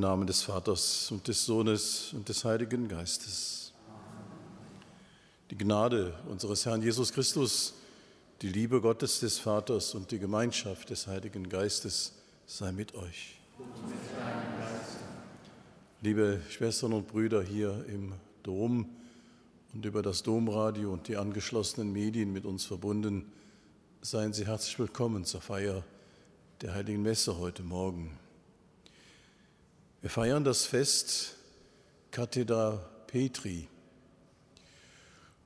Namen des Vaters und des Sohnes und des Heiligen Geistes. Die Gnade unseres Herrn Jesus Christus, die Liebe Gottes des Vaters und die Gemeinschaft des Heiligen Geistes sei mit euch. Liebe Schwestern und Brüder hier im Dom und über das Domradio und die angeschlossenen Medien mit uns verbunden, seien Sie herzlich willkommen zur Feier der Heiligen Messe heute Morgen. Wir feiern das Fest Cathedra Petri.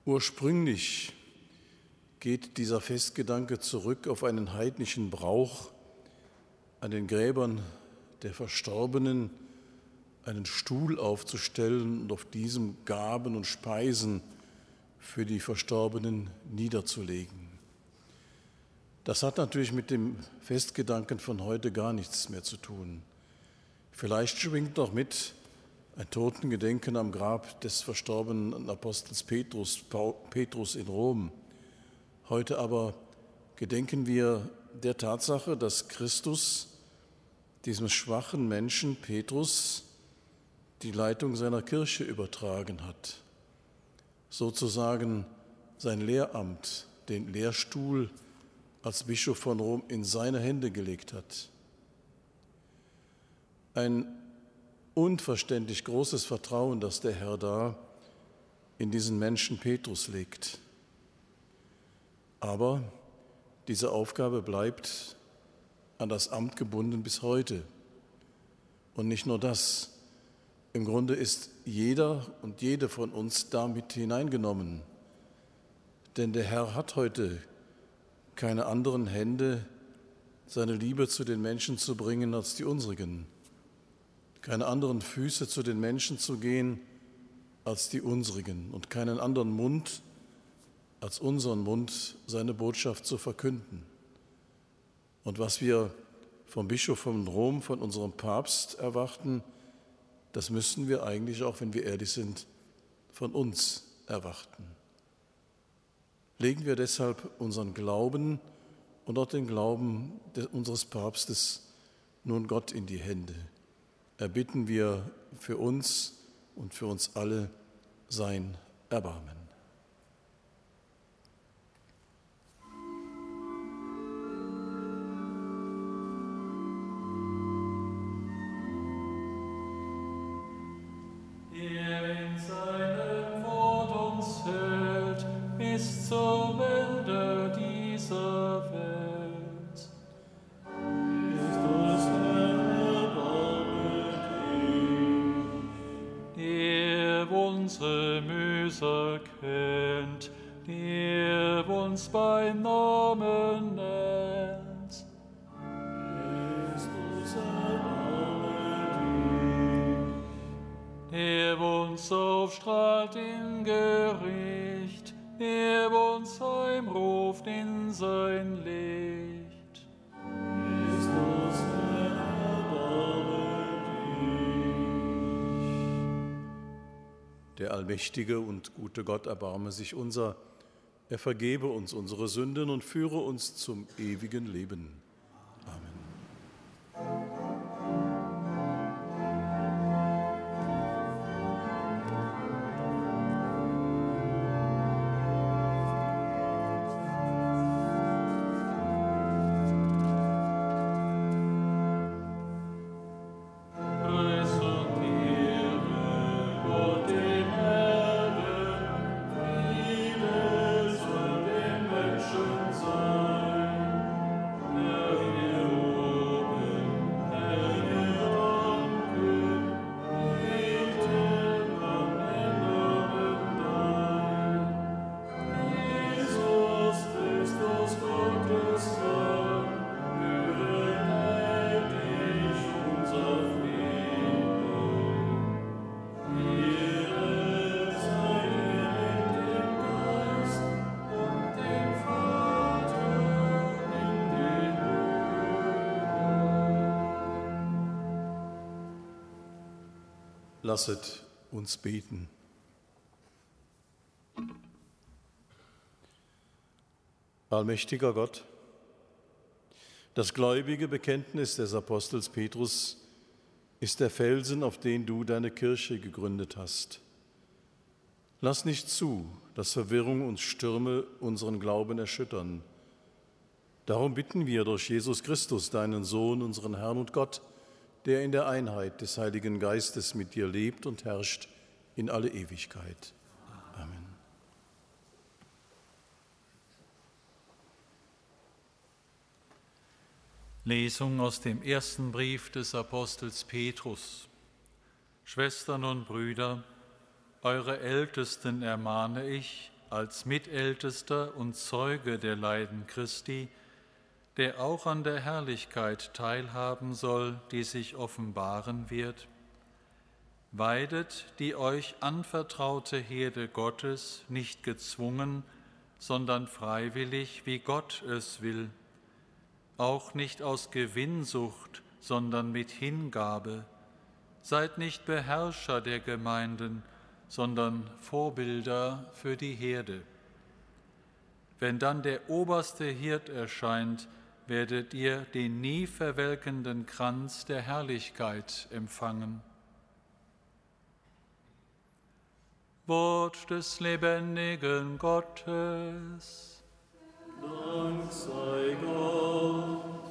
Ursprünglich geht dieser Festgedanke zurück auf einen heidnischen Brauch, an den Gräbern der Verstorbenen einen Stuhl aufzustellen und auf diesem Gaben und Speisen für die Verstorbenen niederzulegen. Das hat natürlich mit dem Festgedanken von heute gar nichts mehr zu tun. Vielleicht schwingt noch mit ein Totengedenken am Grab des verstorbenen Apostels Petrus, Petrus in Rom. Heute aber gedenken wir der Tatsache, dass Christus diesem schwachen Menschen Petrus die Leitung seiner Kirche übertragen hat, sozusagen sein Lehramt, den Lehrstuhl als Bischof von Rom in seine Hände gelegt hat ein unverständlich großes Vertrauen, das der Herr da in diesen Menschen Petrus legt. Aber diese Aufgabe bleibt an das Amt gebunden bis heute. Und nicht nur das. Im Grunde ist jeder und jede von uns damit hineingenommen. Denn der Herr hat heute keine anderen Hände, seine Liebe zu den Menschen zu bringen als die unsrigen keine anderen Füße zu den Menschen zu gehen als die unsrigen und keinen anderen Mund als unseren Mund seine Botschaft zu verkünden. Und was wir vom Bischof von Rom, von unserem Papst erwarten, das müssen wir eigentlich, auch wenn wir ehrlich sind, von uns erwarten. Legen wir deshalb unseren Glauben und auch den Glauben unseres Papstes nun Gott in die Hände erbitten wir für uns und für uns alle sein Erbarmen. Der allmächtige und gute Gott erbarme sich unser, er vergebe uns unsere Sünden und führe uns zum ewigen Leben. Lasset uns beten. Allmächtiger Gott, das gläubige Bekenntnis des Apostels Petrus ist der Felsen, auf den du deine Kirche gegründet hast. Lass nicht zu, dass Verwirrung und Stürme unseren Glauben erschüttern. Darum bitten wir durch Jesus Christus, deinen Sohn, unseren Herrn und Gott, der in der Einheit des Heiligen Geistes mit dir lebt und herrscht in alle Ewigkeit. Amen. Lesung aus dem ersten Brief des Apostels Petrus. Schwestern und Brüder, eure Ältesten ermahne ich als Mitältester und Zeuge der Leiden Christi, der auch an der Herrlichkeit teilhaben soll, die sich offenbaren wird. Weidet die euch anvertraute Herde Gottes nicht gezwungen, sondern freiwillig, wie Gott es will auch nicht aus Gewinnsucht, sondern mit Hingabe. Seid nicht Beherrscher der Gemeinden, sondern Vorbilder für die Herde. Wenn dann der oberste Hirt erscheint, werdet ihr den nie verwelkenden Kranz der Herrlichkeit empfangen. Wort des lebendigen Gottes. Dank sei Gott.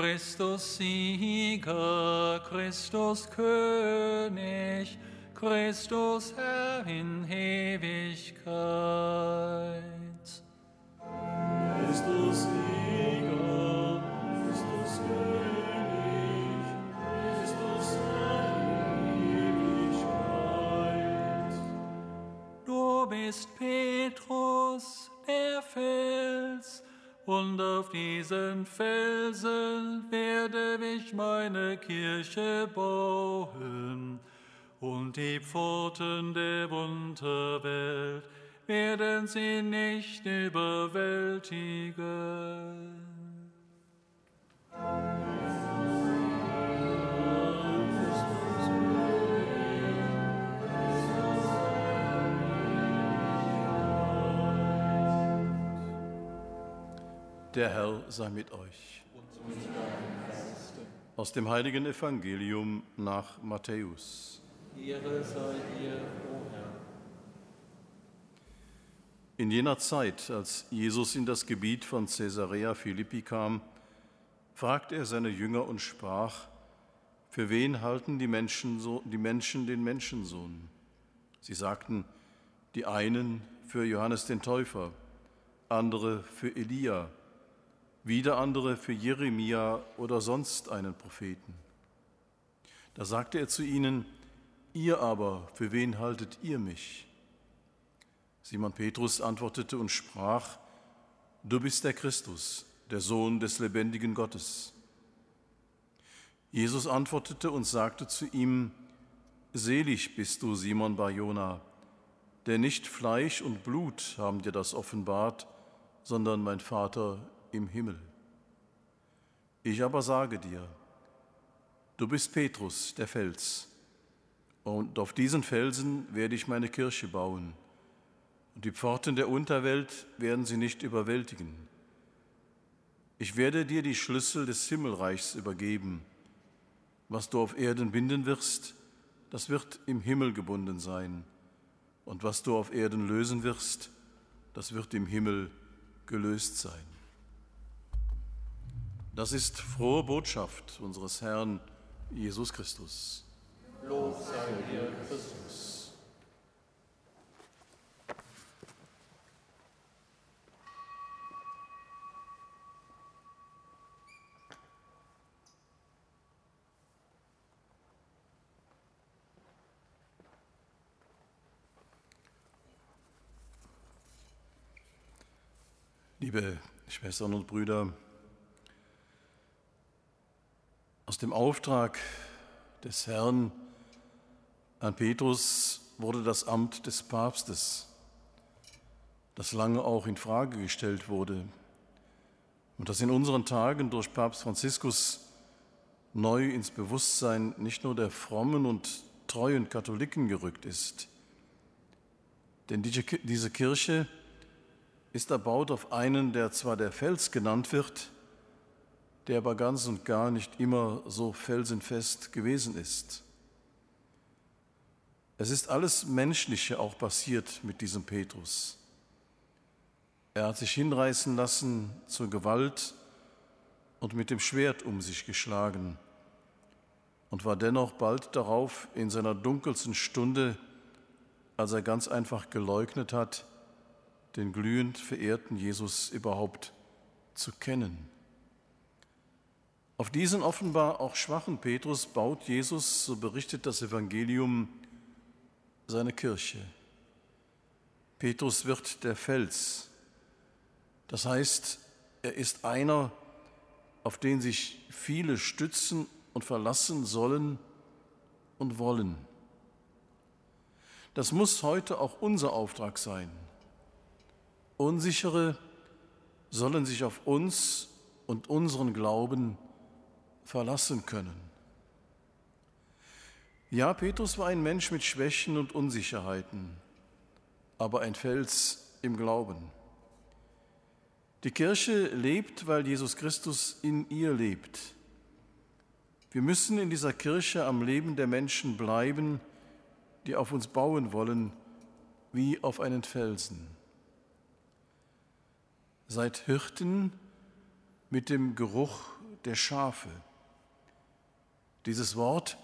Christus Sieger, Christus König, Christus Herr in Ewigkeit. Christus Sieger, Christus König, Christus Herr in Ewigkeit. Du bist Petrus, der und auf diesen Felsen werde ich meine Kirche bauen, und die Pforten der Unterwelt werden sie nicht überwältigen. Amen. Der Herr sei mit euch. Aus dem heiligen Evangelium nach Matthäus. Ehre sei dir, o Herr. In jener Zeit, als Jesus in das Gebiet von Caesarea Philippi kam, fragte er seine Jünger und sprach, für wen halten die Menschen, so, die Menschen den Menschensohn? Sie sagten, die einen für Johannes den Täufer, andere für Elia, wieder andere für Jeremia oder sonst einen Propheten. Da sagte er zu ihnen, ihr aber, für wen haltet ihr mich? Simon Petrus antwortete und sprach, du bist der Christus, der Sohn des lebendigen Gottes. Jesus antwortete und sagte zu ihm, Selig bist du, Simon Barjona, denn nicht Fleisch und Blut haben dir das offenbart, sondern mein Vater im Himmel. Ich aber sage dir, du bist Petrus, der Fels, und auf diesen Felsen werde ich meine Kirche bauen, und die Pforten der Unterwelt werden sie nicht überwältigen. Ich werde dir die Schlüssel des Himmelreichs übergeben. Was du auf Erden binden wirst, das wird im Himmel gebunden sein. Und was du auf Erden lösen wirst, das wird im Himmel gelöst sein. Das ist frohe Botschaft unseres Herrn Jesus Christus. Lob sei dir, Christus. Liebe Schwestern und Brüder, aus dem Auftrag des Herrn an Petrus wurde das Amt des Papstes, das lange auch in Frage gestellt wurde und das in unseren Tagen durch Papst Franziskus neu ins Bewusstsein nicht nur der frommen und treuen Katholiken gerückt ist. Denn diese Kirche ist erbaut auf einen, der zwar der Fels genannt wird, der aber ganz und gar nicht immer so felsenfest gewesen ist. Es ist alles Menschliche auch passiert mit diesem Petrus. Er hat sich hinreißen lassen zur Gewalt und mit dem Schwert um sich geschlagen und war dennoch bald darauf in seiner dunkelsten Stunde, als er ganz einfach geleugnet hat, den glühend verehrten Jesus überhaupt zu kennen. Auf diesen offenbar auch schwachen Petrus baut Jesus, so berichtet das Evangelium, seine Kirche. Petrus wird der Fels. Das heißt, er ist einer, auf den sich viele stützen und verlassen sollen und wollen. Das muss heute auch unser Auftrag sein. Unsichere sollen sich auf uns und unseren Glauben verlassen können. Ja, Petrus war ein Mensch mit Schwächen und Unsicherheiten, aber ein Fels im Glauben. Die Kirche lebt, weil Jesus Christus in ihr lebt. Wir müssen in dieser Kirche am Leben der Menschen bleiben, die auf uns bauen wollen, wie auf einen Felsen. Seid Hirten mit dem Geruch der Schafe. Dieses Wort,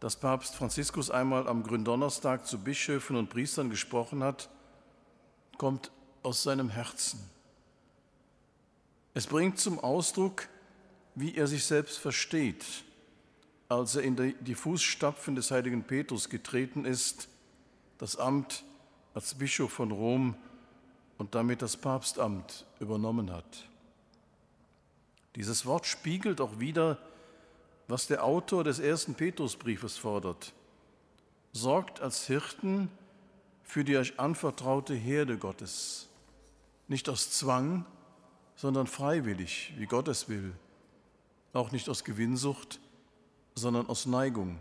das Papst Franziskus einmal am Gründonnerstag zu Bischöfen und Priestern gesprochen hat, kommt aus seinem Herzen. Es bringt zum Ausdruck, wie er sich selbst versteht, als er in die Fußstapfen des heiligen Petrus getreten ist, das Amt als Bischof von Rom und damit das Papstamt übernommen hat. Dieses Wort spiegelt auch wieder, was der Autor des ersten Petrusbriefes fordert. Sorgt als Hirten für die euch anvertraute Herde Gottes, nicht aus Zwang, sondern freiwillig, wie Gott es will, auch nicht aus Gewinnsucht, sondern aus Neigung.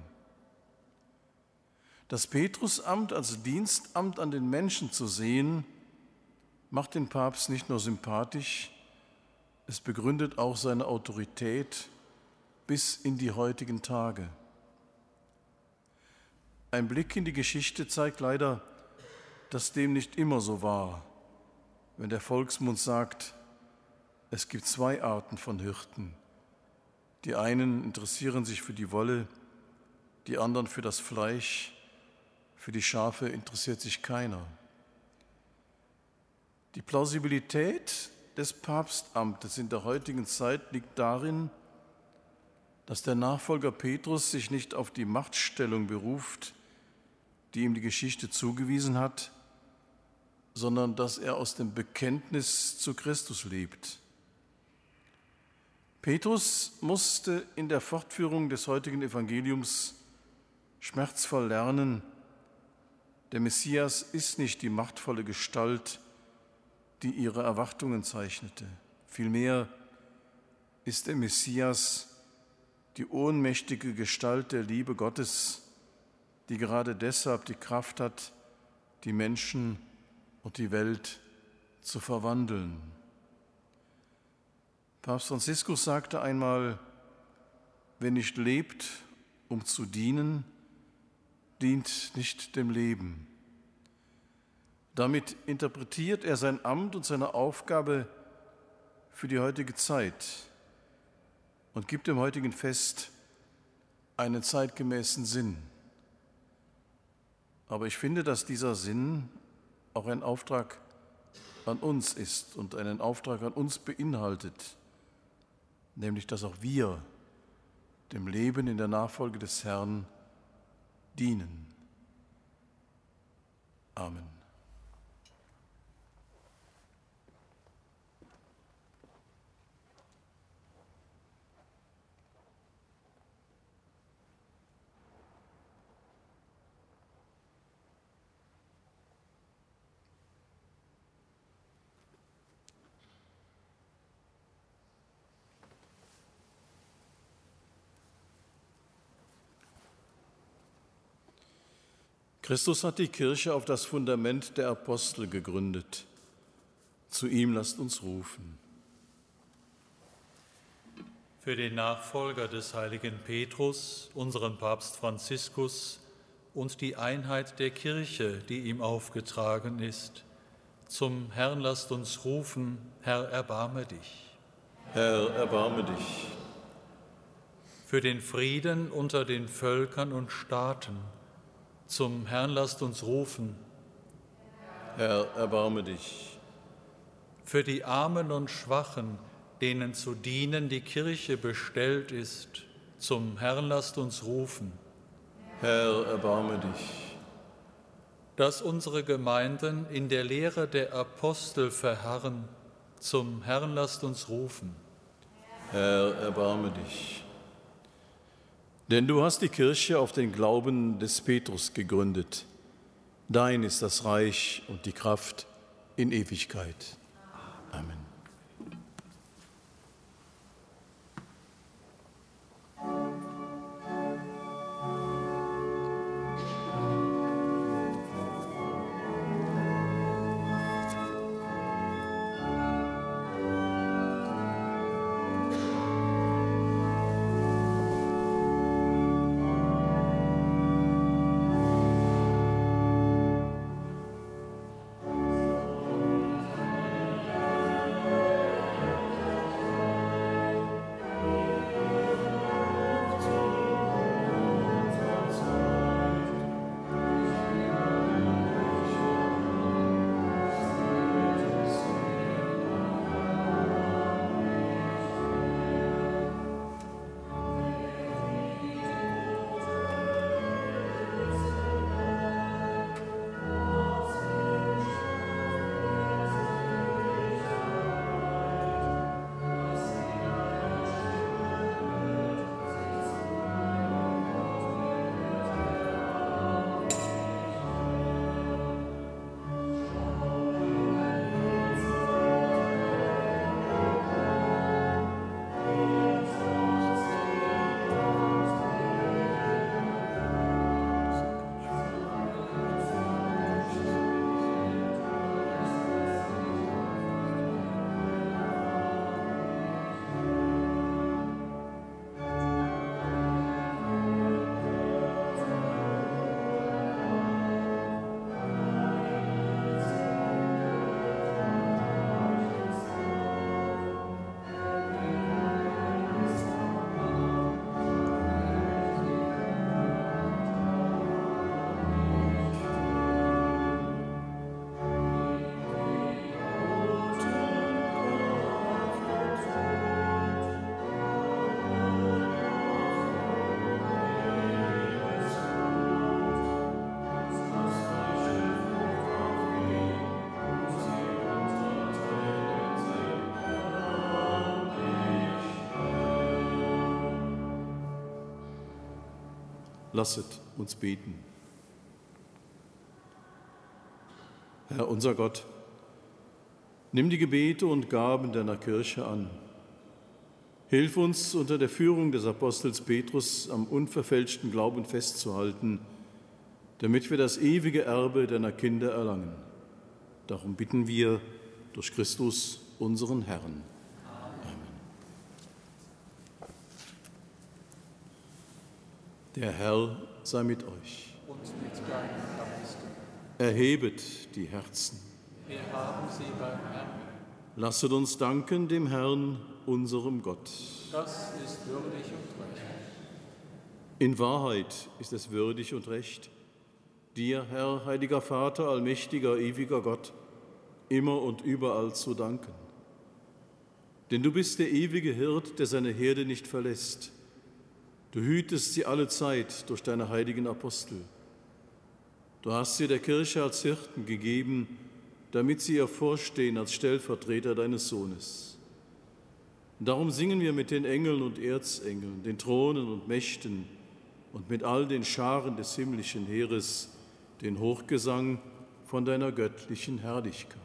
Das Petrusamt als Dienstamt an den Menschen zu sehen, macht den Papst nicht nur sympathisch, Es begründet auch seine Autorität bis in die heutigen Tage. Ein Blick in die Geschichte zeigt leider, dass dem nicht immer so war, wenn der Volksmund sagt, es gibt zwei Arten von Hirten. Die einen interessieren sich für die Wolle, die anderen für das Fleisch, für die Schafe interessiert sich keiner. Die Plausibilität des Papstamtes in der heutigen Zeit liegt darin, dass der Nachfolger Petrus sich nicht auf die Machtstellung beruft, die ihm die Geschichte zugewiesen hat, sondern dass er aus dem Bekenntnis zu Christus lebt. Petrus musste in der Fortführung des heutigen Evangeliums schmerzvoll lernen, der Messias ist nicht die machtvolle Gestalt, die ihre Erwartungen zeichnete. Vielmehr ist der Messias die ohnmächtige Gestalt der Liebe Gottes, die gerade deshalb die Kraft hat, die Menschen und die Welt zu verwandeln. Papst Franziskus sagte einmal, wer nicht lebt, um zu dienen, dient nicht dem Leben. Damit interpretiert er sein Amt und seine Aufgabe für die heutige Zeit und gibt dem heutigen Fest einen zeitgemäßen Sinn. Aber ich finde, dass dieser Sinn auch ein Auftrag an uns ist und einen Auftrag an uns beinhaltet, nämlich dass auch wir dem Leben in der Nachfolge des Herrn dienen. Amen. Christus hat die Kirche auf das Fundament der Apostel gegründet. Zu ihm lasst uns rufen. Für den Nachfolger des heiligen Petrus, unseren Papst Franziskus und die Einheit der Kirche, die ihm aufgetragen ist, zum Herrn lasst uns rufen, Herr, erbarme dich. Herr, erbarme dich. Für den Frieden unter den Völkern und Staaten, zum Herrn lasst uns rufen. Herr, erbarme dich. Für die Armen und Schwachen, denen zu dienen die Kirche bestellt ist, zum Herrn lasst uns rufen. Herr, erbarme dich. Dass unsere Gemeinden in der Lehre der Apostel verharren, zum Herrn lasst uns rufen. Herr, erbarme dich. Denn du hast die Kirche auf den Glauben des Petrus gegründet. Dein ist das Reich und die Kraft in Ewigkeit. Lasset uns beten. Herr unser Gott, nimm die Gebete und Gaben deiner Kirche an. Hilf uns unter der Führung des Apostels Petrus am unverfälschten Glauben festzuhalten, damit wir das ewige Erbe deiner Kinder erlangen. Darum bitten wir durch Christus, unseren Herrn. Der Herr sei mit euch. Und mit deinem Geiste. Erhebet die Herzen. Wir haben sie beim Herrn. Lasset uns danken dem Herrn, unserem Gott. Das ist würdig und recht. In Wahrheit ist es würdig und recht, dir, Herr, heiliger Vater, allmächtiger, ewiger Gott, immer und überall zu danken. Denn du bist der ewige Hirt, der seine Herde nicht verlässt. Du hütest sie alle Zeit durch deine heiligen Apostel. Du hast sie der Kirche als Hirten gegeben, damit sie ihr vorstehen als Stellvertreter deines Sohnes. Darum singen wir mit den Engeln und Erzengeln, den Thronen und Mächten und mit all den Scharen des himmlischen Heeres den Hochgesang von deiner göttlichen Herrlichkeit.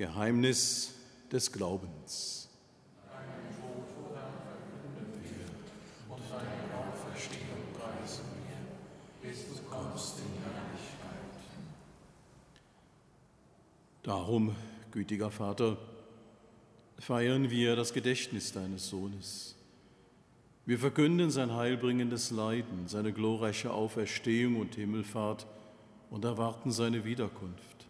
Geheimnis des Glaubens. Darum, gütiger Vater, feiern wir das Gedächtnis deines Sohnes. Wir verkünden sein heilbringendes Leiden, seine glorreiche Auferstehung und Himmelfahrt und erwarten seine Wiederkunft.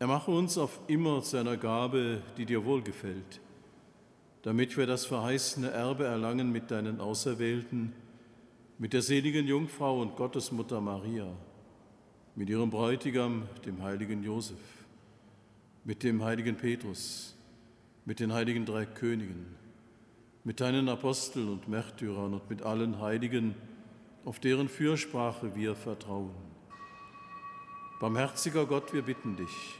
Er mache uns auf immer zu einer Gabe, die dir wohlgefällt, damit wir das verheißene Erbe erlangen mit deinen Auserwählten, mit der seligen Jungfrau und Gottesmutter Maria, mit ihrem Bräutigam, dem heiligen Josef, mit dem heiligen Petrus, mit den heiligen drei Königen, mit deinen Aposteln und Märtyrern und mit allen Heiligen, auf deren Fürsprache wir vertrauen. Barmherziger Gott, wir bitten dich,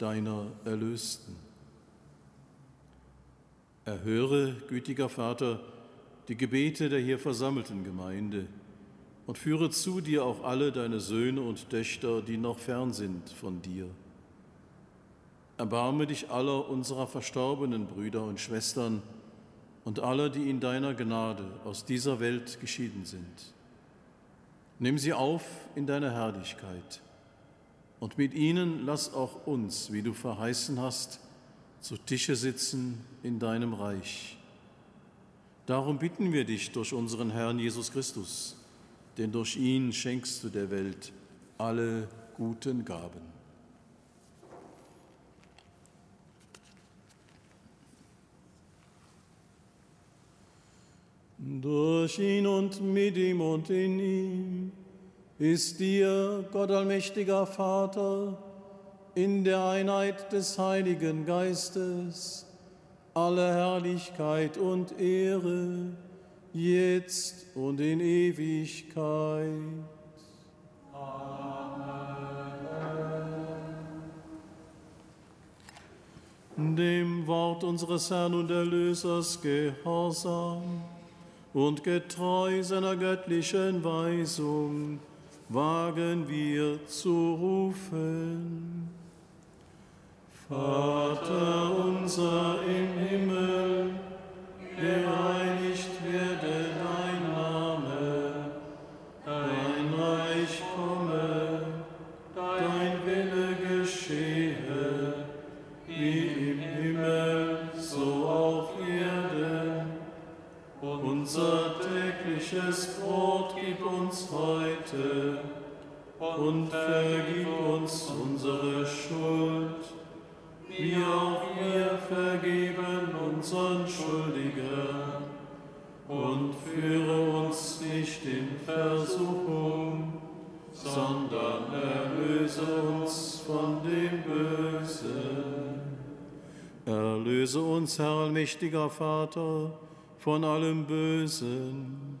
deiner Erlösten. Erhöre, gütiger Vater, die Gebete der hier versammelten Gemeinde und führe zu dir auch alle deine Söhne und Töchter, die noch fern sind von dir. Erbarme dich aller unserer verstorbenen Brüder und Schwestern und aller, die in deiner Gnade aus dieser Welt geschieden sind. Nimm sie auf in deine Herrlichkeit und mit ihnen lass auch uns, wie du verheißen hast, zu Tische sitzen in deinem Reich. Darum bitten wir dich durch unseren Herrn Jesus Christus, denn durch ihn schenkst du der Welt alle guten Gaben. Durch ihn und mit ihm und in ihm ist dir, Gott allmächtiger Vater, in der Einheit des Heiligen Geistes alle Herrlichkeit und Ehre, jetzt und in Ewigkeit. Amen. Dem Wort unseres Herrn und Erlösers gehorsam und getreu seiner göttlichen Weisung wagen wir zu rufen. Vater unser im Himmel, gereinigt werde dein Name, dein Reich komme, dein Wille geschehe, wie im Himmel, so auf Erden. Unser tägliches Brot gib uns heute und vergib uns unsere Schuld, wie auch wir vergeben unseren Schuldigern. Und führe uns nicht in Versuchung, sondern erlöse uns von dem Bösen. Erlöse uns, Herr allmächtiger Vater, von allem Bösen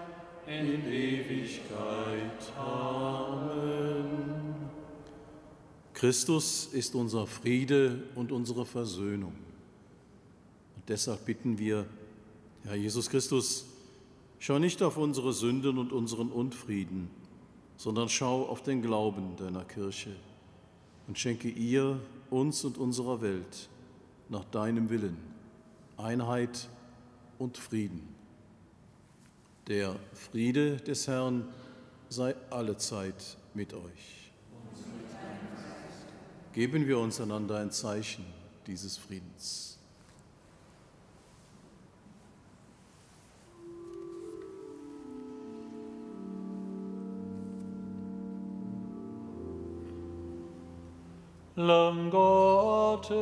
in Ewigkeit. Amen. Christus ist unser Friede und unsere Versöhnung. Und deshalb bitten wir, Herr Jesus Christus, schau nicht auf unsere Sünden und unseren Unfrieden, sondern schau auf den Glauben deiner Kirche und schenke ihr, uns und unserer Welt nach deinem Willen Einheit und Frieden. Der Friede des Herrn sei allezeit mit euch. geben wir uns einander ein Zeichen dieses Friedens. Lamm Gottes.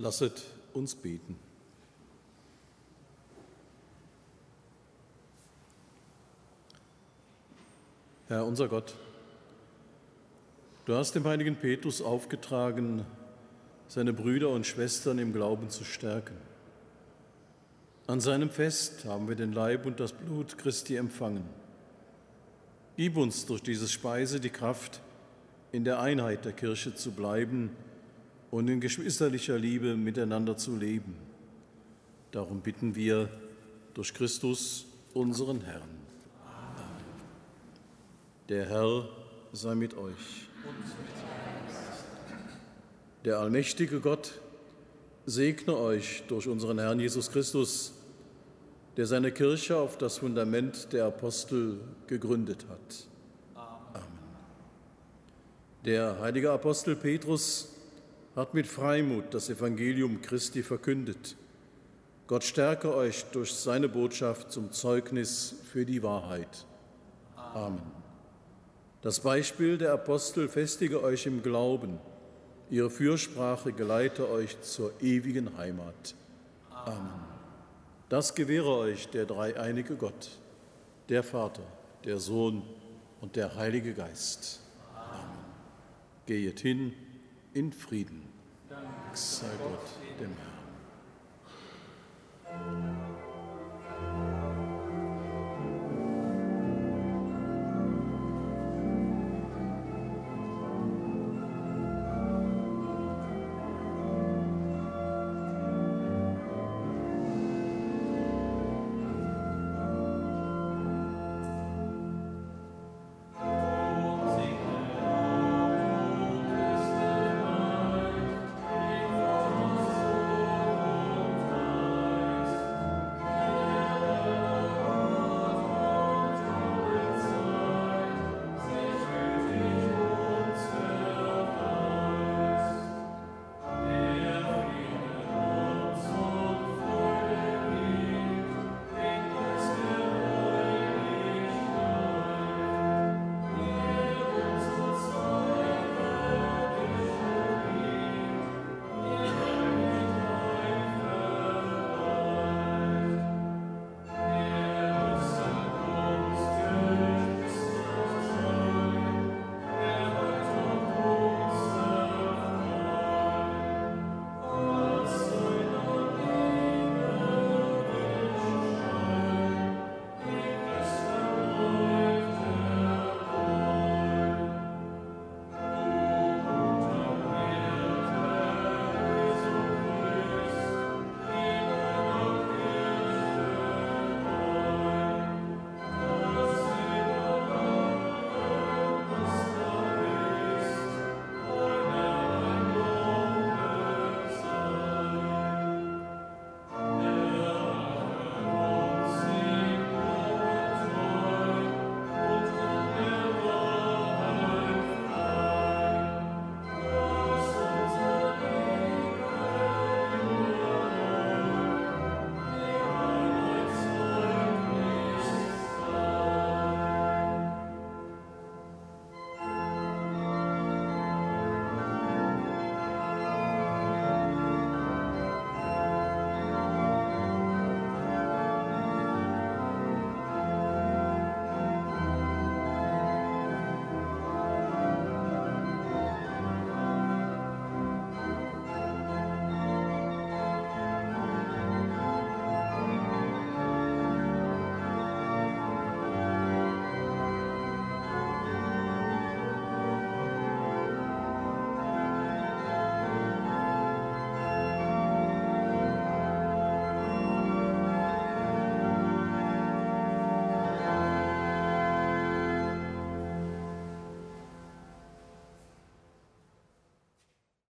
Lasset uns beten. Herr unser Gott, du hast dem heiligen Petrus aufgetragen, seine Brüder und Schwestern im Glauben zu stärken. An seinem Fest haben wir den Leib und das Blut Christi empfangen. Gib uns durch diese Speise die Kraft, in der Einheit der Kirche zu bleiben und in geschwisterlicher Liebe miteinander zu leben. Darum bitten wir durch Christus, unseren Herrn. Der Herr sei mit euch. Der allmächtige Gott segne euch durch unseren Herrn Jesus Christus, der seine Kirche auf das Fundament der Apostel gegründet hat. Amen. Der heilige Apostel Petrus hat mit Freimut das Evangelium Christi verkündet. Gott stärke euch durch seine Botschaft zum Zeugnis für die Wahrheit. Amen. Das Beispiel der Apostel festige euch im Glauben. Ihre Fürsprache geleite euch zur ewigen Heimat. Amen. Das gewähre euch der dreieinige Gott, der Vater, der Sohn und der Heilige Geist. Amen. Gehet hin in Frieden. Dank sei Gott dem Herrn.